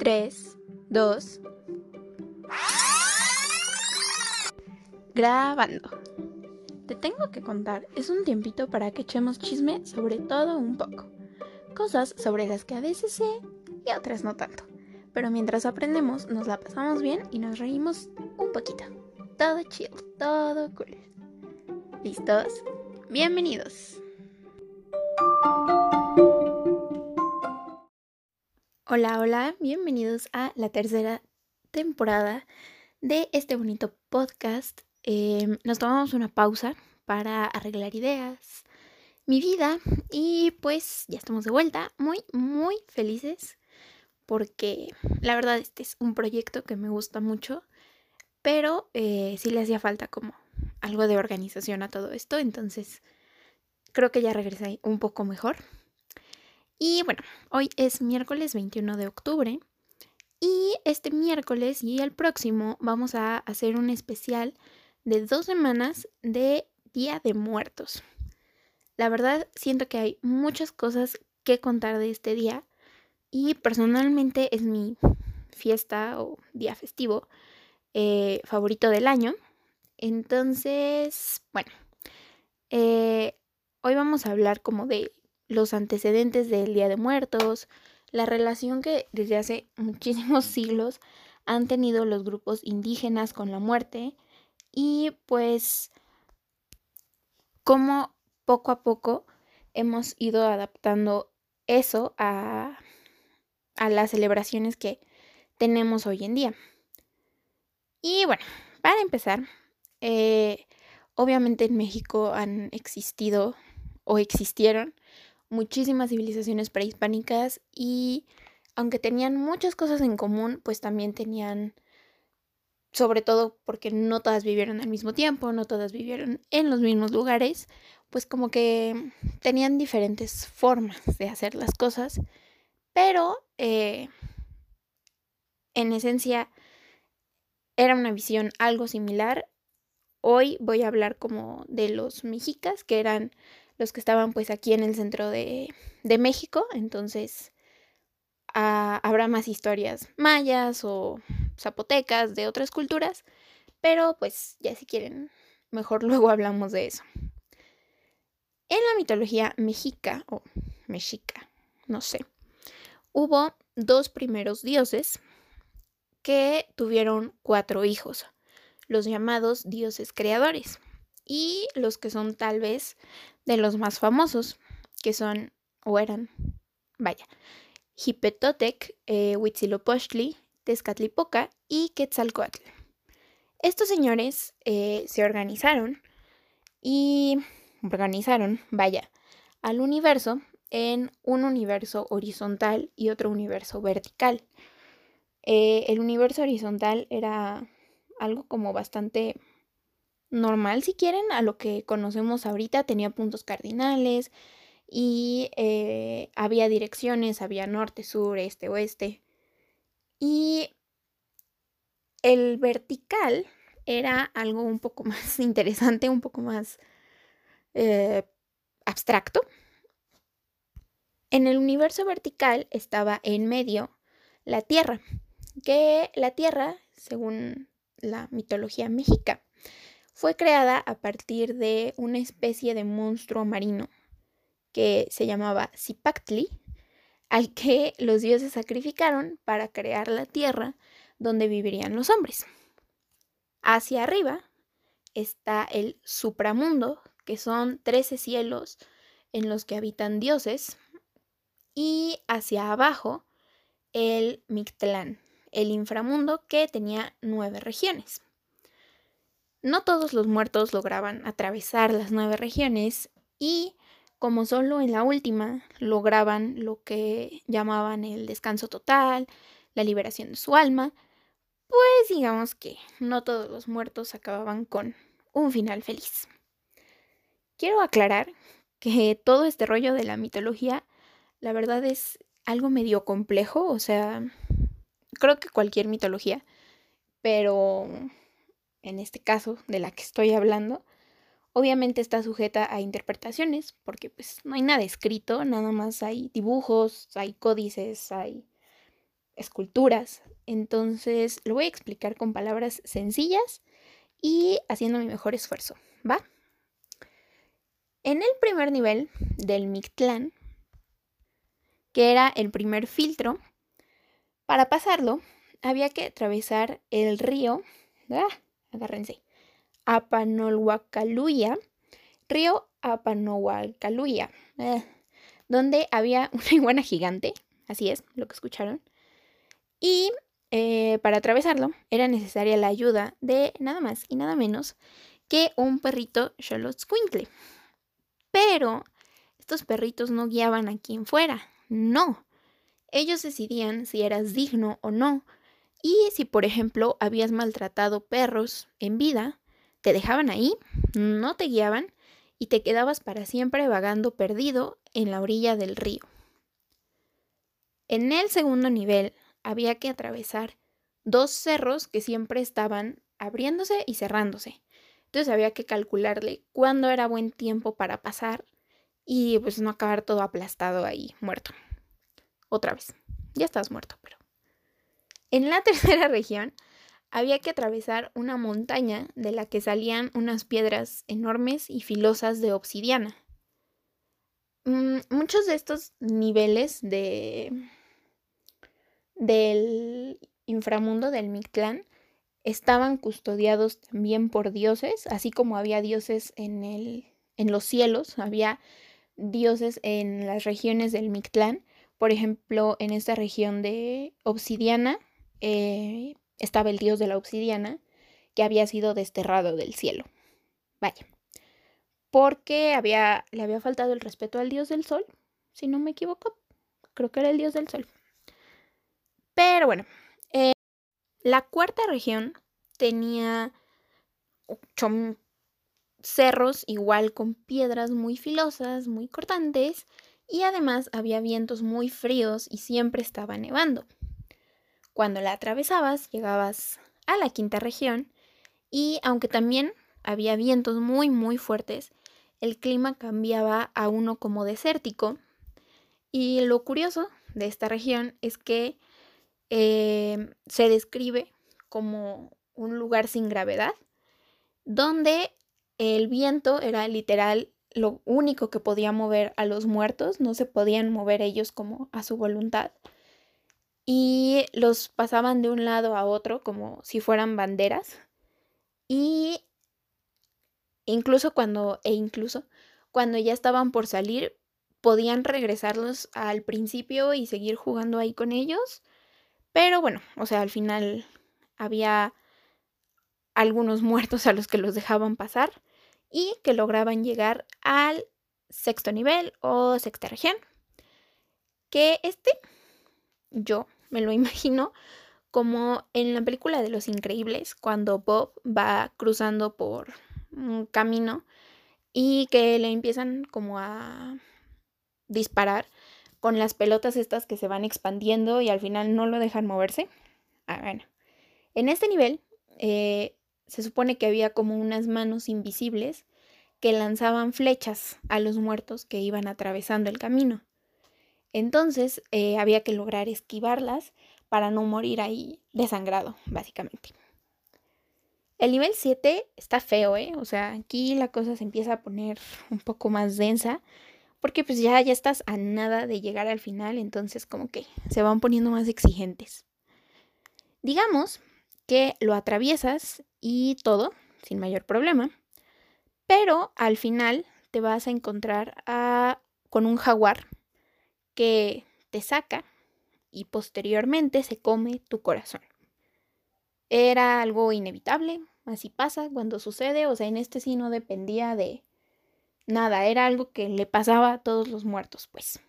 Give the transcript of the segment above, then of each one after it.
3, 2. Grabando. Te tengo que contar, es un tiempito para que echemos chisme sobre todo un poco. Cosas sobre las que a veces sé y otras no tanto. Pero mientras aprendemos, nos la pasamos bien y nos reímos un poquito. Todo chill, todo cool. ¿Listos? Bienvenidos. Hola, hola, bienvenidos a la tercera temporada de este bonito podcast. Em, nos tomamos una pausa para arreglar ideas, mi vida y pues ya estamos de vuelta, muy, muy felices porque la verdad este es un proyecto que me gusta mucho, pero eh, sí le hacía falta como algo de organización a todo esto, entonces creo que ya regresé un poco mejor. Y bueno, hoy es miércoles 21 de octubre y este miércoles y el próximo vamos a hacer un especial de dos semanas de Día de Muertos. La verdad siento que hay muchas cosas que contar de este día y personalmente es mi fiesta o día festivo eh, favorito del año. Entonces, bueno, eh, hoy vamos a hablar como de los antecedentes del Día de Muertos, la relación que desde hace muchísimos siglos han tenido los grupos indígenas con la muerte y pues cómo poco a poco hemos ido adaptando eso a, a las celebraciones que tenemos hoy en día. Y bueno, para empezar, eh, obviamente en México han existido o existieron muchísimas civilizaciones prehispánicas y aunque tenían muchas cosas en común, pues también tenían, sobre todo porque no todas vivieron al mismo tiempo, no todas vivieron en los mismos lugares, pues como que tenían diferentes formas de hacer las cosas, pero eh, en esencia era una visión algo similar. Hoy voy a hablar como de los mexicas, que eran los que estaban pues aquí en el centro de, México, entonces ah, habrá más historias mayas o zapotecas de otras culturas, pero pues ya si quieren, mejor luego hablamos de eso. En la mitología mexica o mexica, no sé, hubo dos primeros dioses que tuvieron cuatro hijos, los llamados dioses creadores y los que son tal vez de los más famosos, que son o eran, vaya, Hipetotec, eh, Huitzilopochtli, Tezcatlipoca y Quetzalcoatl. Estos señores eh, se organizaron y organizaron, vaya, al universo en un universo horizontal y otro universo vertical. Eh, el universo horizontal era algo como bastante normal, si quieren, a lo que conocemos ahorita. Tenía puntos cardinales y eh, había direcciones, había norte, sur, este, oeste. Y el vertical era algo un poco más interesante, un poco más eh, abstracto. En el universo vertical estaba en medio la Tierra, que la Tierra, según la mitología mexica, fue creada a partir de una especie de monstruo marino que se llamaba Zipactli, al que los dioses sacrificaron para crear la tierra donde vivirían los hombres. Hacia arriba está el supramundo, que son 13 cielos en los que habitan dioses, y hacia abajo el Mictlán, el inframundo que tenía nueve regiones. No todos los muertos lograban atravesar las nueve regiones y como solo en la última lograban lo que llamaban el descanso total, la liberación de su alma, pues digamos que no todos los muertos acababan con un final feliz. Quiero aclarar que todo este rollo de la mitología, la verdad es algo medio complejo, o sea, creo que cualquier mitología, pero en este caso de la que estoy hablando, obviamente está sujeta a interpretaciones, porque pues no hay nada escrito, nada más hay dibujos, hay códices, hay esculturas. Entonces lo voy a explicar con palabras sencillas y haciendo mi mejor esfuerzo, ¿va? En el primer nivel del Mictlán, que era el primer filtro, para pasarlo había que atravesar el río, ¡ah! Agárrense, Apanolhuacaluya, río Apanolhuacaluya, ¡ah! donde había una iguana gigante, así es, lo que escucharon, y eh, para atravesarlo era necesaria la ayuda de nada más y nada menos que un perrito Xolotzcuintle. Pero estos perritos no guiaban a quien fuera, no. Ellos decidían si eras digno o no, y si por ejemplo habías maltratado perros en vida, te dejaban ahí, no te guiaban y te quedabas para siempre vagando perdido en la orilla del río. En el segundo nivel había que atravesar dos cerros que siempre estaban abriéndose y cerrándose. Entonces había que calcularle cuándo era buen tiempo para pasar y pues no acabar todo aplastado ahí, muerto. Otra vez. Ya estás muerto, pero. En la tercera región había que atravesar una montaña de la que salían unas piedras enormes y filosas de obsidiana. Mm, muchos de estos niveles de del inframundo del Mictlán estaban custodiados también por dioses, así como había dioses en, el, en los cielos, había dioses en las regiones del Mictlán. Por ejemplo, en esta región de Obsidiana eh, estaba el dios de la obsidiana que había sido desterrado del cielo. Vaya. Porque había, le había faltado el respeto al dios del sol, si no me equivoco. Creo que era el dios del sol. Pero bueno, eh, la cuarta región tenía cerros igual con piedras muy filosas, muy cortantes, y además había vientos muy fríos y siempre estaba nevando. Cuando la atravesabas, llegabas a la quinta región y aunque también había vientos muy muy fuertes, el clima cambiaba a uno como desértico. Y lo curioso de esta región es que Em, se describe como un lugar sin gravedad, donde el viento era literal lo único que podía mover a los muertos, no se podían mover ellos como a su voluntad. Y los pasaban de un lado a otro como si fueran banderas. Y incluso cuando, e incluso cuando ya estaban por salir, podían regresarlos al principio y seguir jugando ahí con ellos pero bueno, o sea, al final había algunos muertos a los que los dejaban pasar y que lograban llegar al sexto nivel o sexta región. Que este, yo me lo imagino como en la película de Los Increíbles, cuando Bob va cruzando por un camino y que le empiezan como a disparar con las pelotas estas que se van expandiendo y al final no lo dejan moverse. Ah, bueno. En este nivel eh, se supone que había como unas manos invisibles que lanzaban flechas a los muertos que iban atravesando el camino. Entonces eh, había que lograr esquivarlas para no morir ahí desangrado, básicamente. El nivel 7 está feo, ¿eh? O sea, aquí la cosa se empieza a poner un poco más densa porque pues ya, ya estás a nada de llegar al final, entonces como que se van poniendo más exigentes. Digamos que lo atraviesas y todo, sin mayor problema, pero al final te vas a encontrar con un jaguar que te saca y posteriormente se come tu corazón. Era algo inevitable, así pasa cuando sucede, o sea, en este sí no dependía de, nada, era algo que le pasaba a todos los muertos, pues.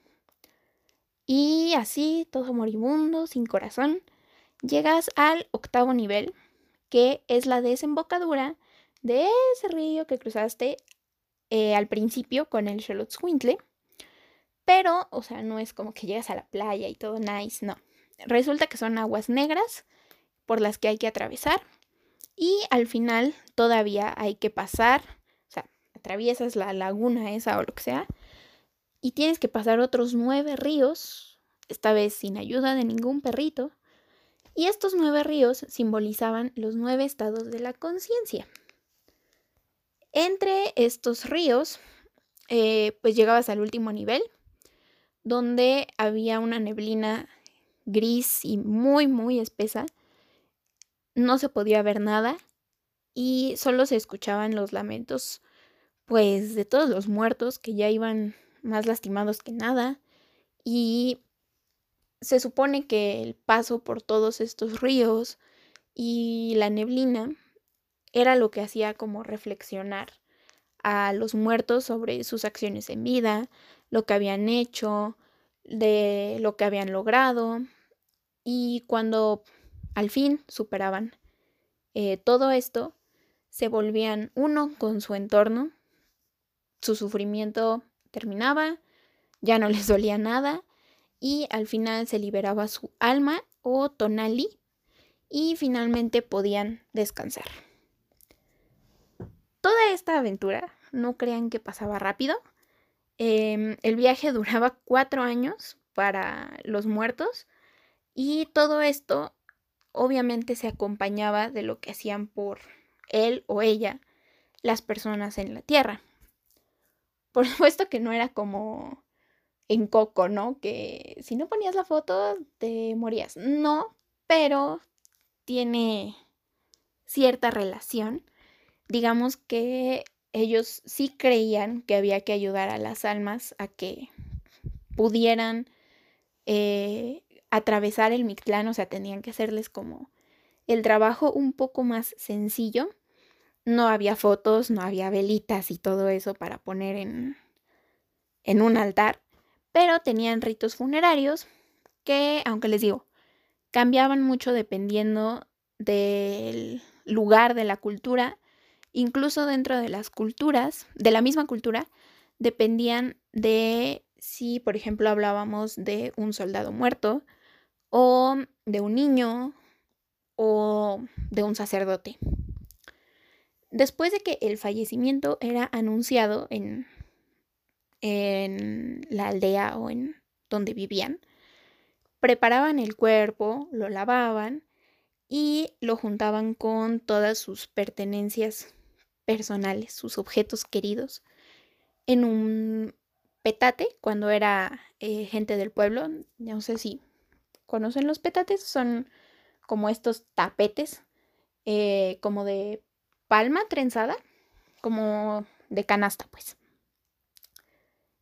Y así, todo moribundo, sin corazón, llegas al octavo nivel, que es la desembocadura de ese río que cruzaste eh, al principio con el Xolotzcuintle. Pero, o sea, no es como que llegas a la playa y todo nice, no. Resulta que son aguas negras por las que hay que atravesar. Y al final todavía hay que pasar atraviesas la laguna esa o lo que sea, y tienes que pasar otros nueve ríos, esta vez sin ayuda de ningún perrito, Y estos nueve ríos simbolizaban los nueve estados de la conciencia. Entre estos ríos, eh, pues llegabas al último nivel, donde había una neblina gris y muy, muy espesa. No se podía ver nada y solo se escuchaban los lamentos, pues, de todos los muertos que ya iban más lastimados que nada. Y se supone que el paso por todos estos ríos y la neblina era lo que hacía como reflexionar a los muertos sobre sus acciones en vida, lo que habían hecho, de lo que habían logrado y cuando al fin superaban eh, todo esto, se volvían uno con su entorno, su sufrimiento terminaba, ya no les dolía nada y al final se liberaba su alma o tonali y finalmente podían descansar. Toda esta aventura, no crean que pasaba rápido, em, el viaje duraba cuatro años para los muertos y todo esto obviamente se acompañaba de lo que hacían por él o ella las personas en la tierra. Por supuesto que no era como en Coco, ¿no? Que si no ponías la foto te morías. No, pero tiene cierta relación. Digamos que ellos sí creían que había que ayudar a las almas a que pudieran eh, atravesar el Mictlán, o sea, tenían que hacerles como el trabajo un poco más sencillo. No había fotos, no había velitas y todo eso para poner en, en un altar, pero tenían ritos funerarios que, aunque les digo, cambiaban mucho dependiendo del lugar de la cultura, incluso dentro de las culturas, de la misma cultura, dependían de si, por ejemplo, hablábamos de un soldado muerto, o de un niño o de un sacerdote. Después de que el fallecimiento era anunciado en, en la aldea o en donde vivían, preparaban el cuerpo, lo lavaban y lo juntaban con todas sus pertenencias personales, sus objetos queridos, en un petate cuando era eh, gente del pueblo. No sé si ¿Conocen los petates? Son como estos tapetes, eh, como de palma trenzada, como de canasta, pues.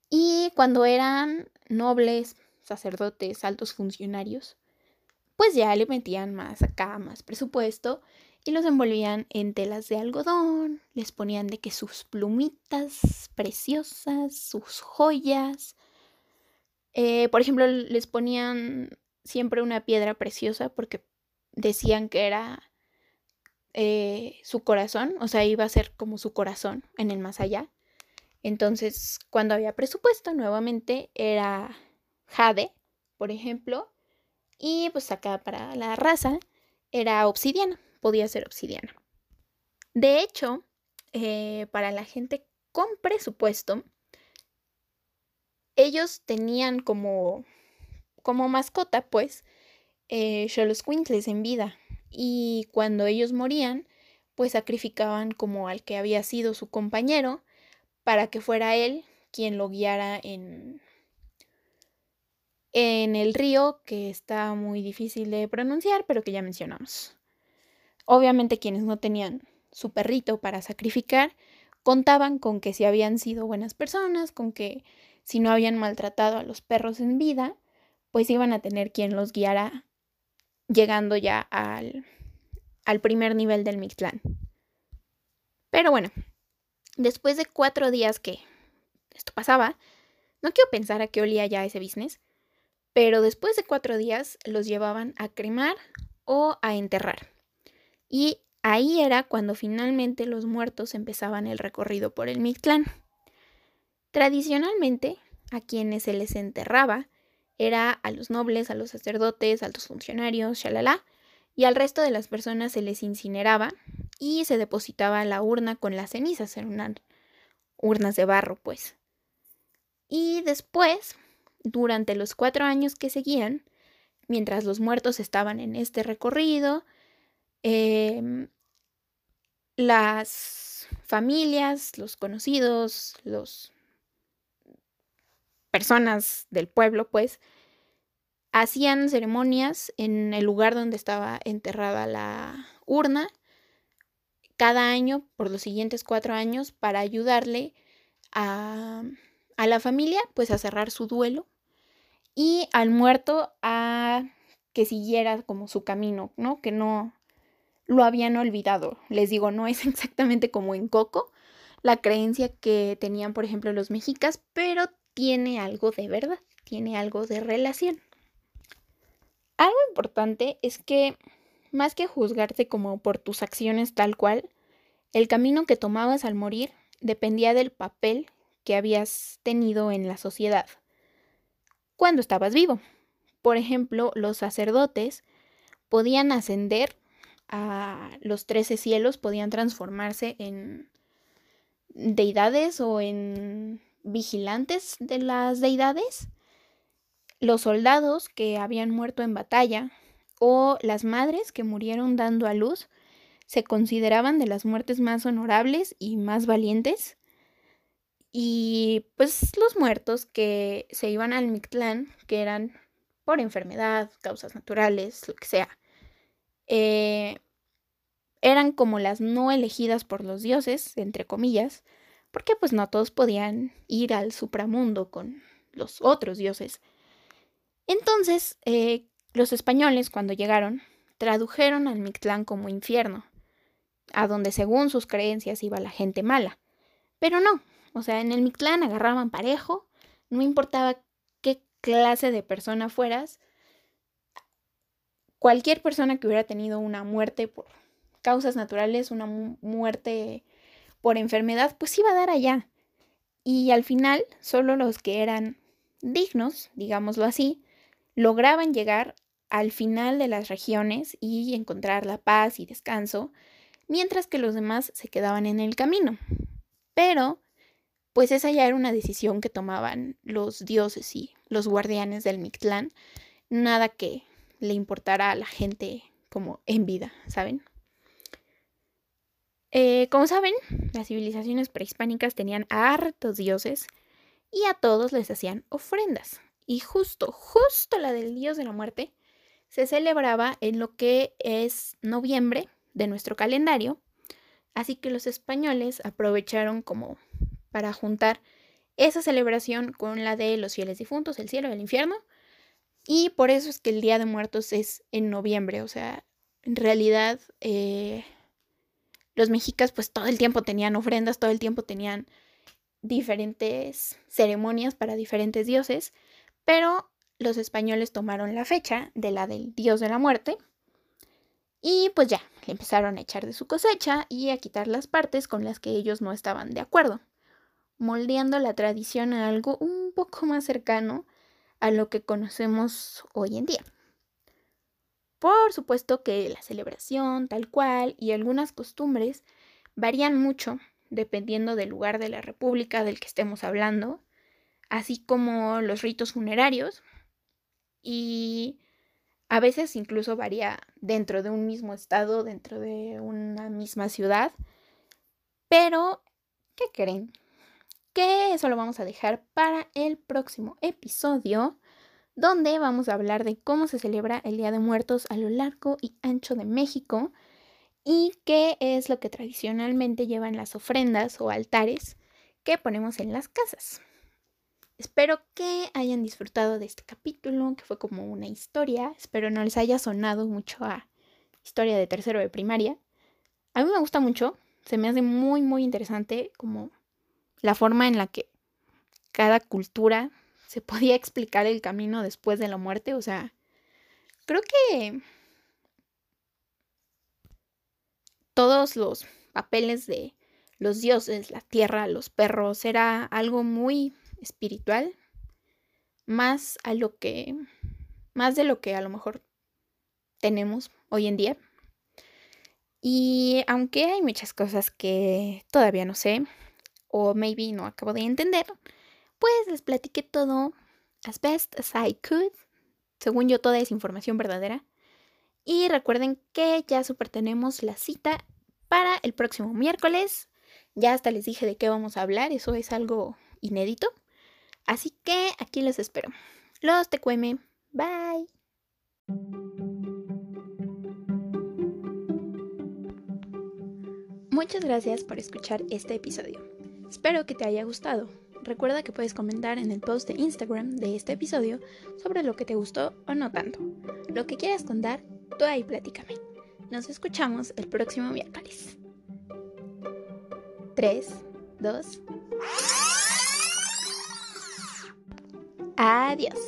Y cuando eran nobles, sacerdotes, altos funcionarios, pues ya le metían más acá, más presupuesto y los envolvían en telas de algodón, les ponían de que sus plumitas preciosas, sus joyas, eh, por ejemplo, les ponían siempre una piedra preciosa porque decían que era eh, su corazón, o sea, iba a ser como su corazón en el más allá. Entonces, cuando había presupuesto, nuevamente era jade, por ejemplo, y pues acá para la raza era obsidiana, podía ser obsidiana. De hecho, eh, para la gente con presupuesto, ellos tenían como como mascota, pues, eh, Quintles en vida. Y cuando ellos morían, pues sacrificaban como al que había sido su compañero para que fuera él quien lo guiara en, en el río, que está muy difícil de pronunciar, pero que ya mencionamos. Obviamente quienes no tenían su perrito para sacrificar, contaban con que si habían sido buenas personas, con que si no habían maltratado a los perros en vida, pues iban a tener quien los guiara llegando ya al, primer nivel del Mictlán. Pero bueno, después de cuatro días que esto pasaba, no quiero pensar a qué olía ya ese business, pero después de cuatro días los llevaban a cremar o a enterrar. Y ahí era cuando finalmente los muertos empezaban el recorrido por el Mictlán. Tradicionalmente, a quienes se les enterraba era a los nobles, a los sacerdotes, a altos funcionarios, shalala, y al resto de las personas se les incineraba y se depositaba la urna con las cenizas, en unas urnas de barro, pues. Y después, durante los cuatro años que seguían, mientras los muertos estaban en este recorrido, em, las familias, los conocidos, los personas del pueblo, pues, hacían ceremonias en el lugar donde estaba enterrada la urna cada año por los siguientes cuatro años para ayudarle a, a la familia pues a cerrar su duelo y al muerto a que siguiera como su camino, ¿no? Que no lo habían olvidado. Les digo, no es exactamente como en Coco, la creencia que tenían, por ejemplo, los mexicas, pero tiene algo de verdad, tiene algo de relación. Algo importante es que, más que juzgarte como por tus acciones tal cual, el camino que tomabas al morir dependía del papel que habías tenido en la sociedad cuando estabas vivo. Por ejemplo, los sacerdotes podían ascender a los trece cielos, podían transformarse en deidades o en vigilantes de las deidades, los soldados que habían muerto en batalla o las madres que murieron dando a luz se consideraban de las muertes más honorables y más valientes. Y pues los muertos que se iban al Mictlán, que eran por enfermedad, causas naturales, lo que sea, eh, eran como las no elegidas por los dioses, entre comillas, porque pues no todos podían ir al supramundo con los otros dioses. Entonces, eh, los españoles, cuando llegaron, tradujeron al Mictlán como infierno, a donde según sus creencias iba la gente mala. Pero no, o sea, en el Mictlán agarraban parejo, no importaba qué clase de persona fueras, cualquier persona que hubiera tenido una muerte por causas naturales, una muerte por enfermedad, pues iba a dar allá. Y al final, solo los que eran dignos, digámoslo así, lograban llegar al final de las regiones y encontrar la paz y descanso, mientras que los demás se quedaban en el camino. Pero, pues esa ya era una decisión que tomaban los dioses y los guardianes del Mictlán, nada que le importara a la gente como en vida, ¿saben? Eh, como saben, las civilizaciones prehispánicas tenían hartos dioses y a todos les hacían ofrendas. Y justo, justo la del dios de la muerte se celebraba en lo que es noviembre de nuestro calendario. Así que los españoles aprovecharon como para juntar esa celebración con la de los fieles difuntos, el cielo y el infierno. Y por eso es que el Día de Muertos es en noviembre. O sea, en realidad eh, los mexicas pues todo el tiempo tenían ofrendas, todo el tiempo tenían diferentes ceremonias para diferentes dioses, pero los españoles tomaron la fecha de la del dios de la muerte y pues ya, le empezaron a echar de su cosecha y a quitar las partes con las que ellos no estaban de acuerdo, moldeando la tradición a algo un poco más cercano a lo que conocemos hoy en día. Por supuesto que la celebración tal cual y algunas costumbres varían mucho dependiendo del lugar de la república del que estemos hablando, así como los ritos funerarios y a veces incluso varía dentro de un mismo estado, dentro de una misma ciudad. Pero, ¿qué creen? Que eso lo vamos a dejar para el próximo episodio donde vamos a hablar de cómo se celebra el Día de Muertos a lo largo y ancho de México y qué es lo que tradicionalmente llevan las ofrendas o altares que ponemos en las casas. Espero que hayan disfrutado de este capítulo, que fue como una historia. Espero no les haya sonado mucho a historia de tercero de primaria. A mí me gusta mucho, se me hace muy, muy interesante como la forma en la que cada cultura se podía explicar el camino después de la muerte. O sea, creo que todos los papeles de los dioses, la tierra, los perros, era algo muy espiritual, más a lo que, más de lo que a lo mejor tenemos hoy en día. Y aunque hay muchas cosas que todavía no sé, o maybe no acabo de entender, pues les platiqué todo as best as I could según yo, toda es información verdadera. Y recuerden que ya super tenemos la cita para el próximo miércoles. Ya hasta les dije de qué vamos a hablar, eso es algo inédito. Así que aquí los espero. Los cueme. Bye. Muchas gracias por escuchar este episodio. Espero que te haya gustado. Recuerda que puedes comentar en el post de Instagram de este episodio sobre lo que te gustó o no tanto. Lo que quieras contar, tú ahí platícame. Nos escuchamos el próximo miércoles. 3, 2. Adiós.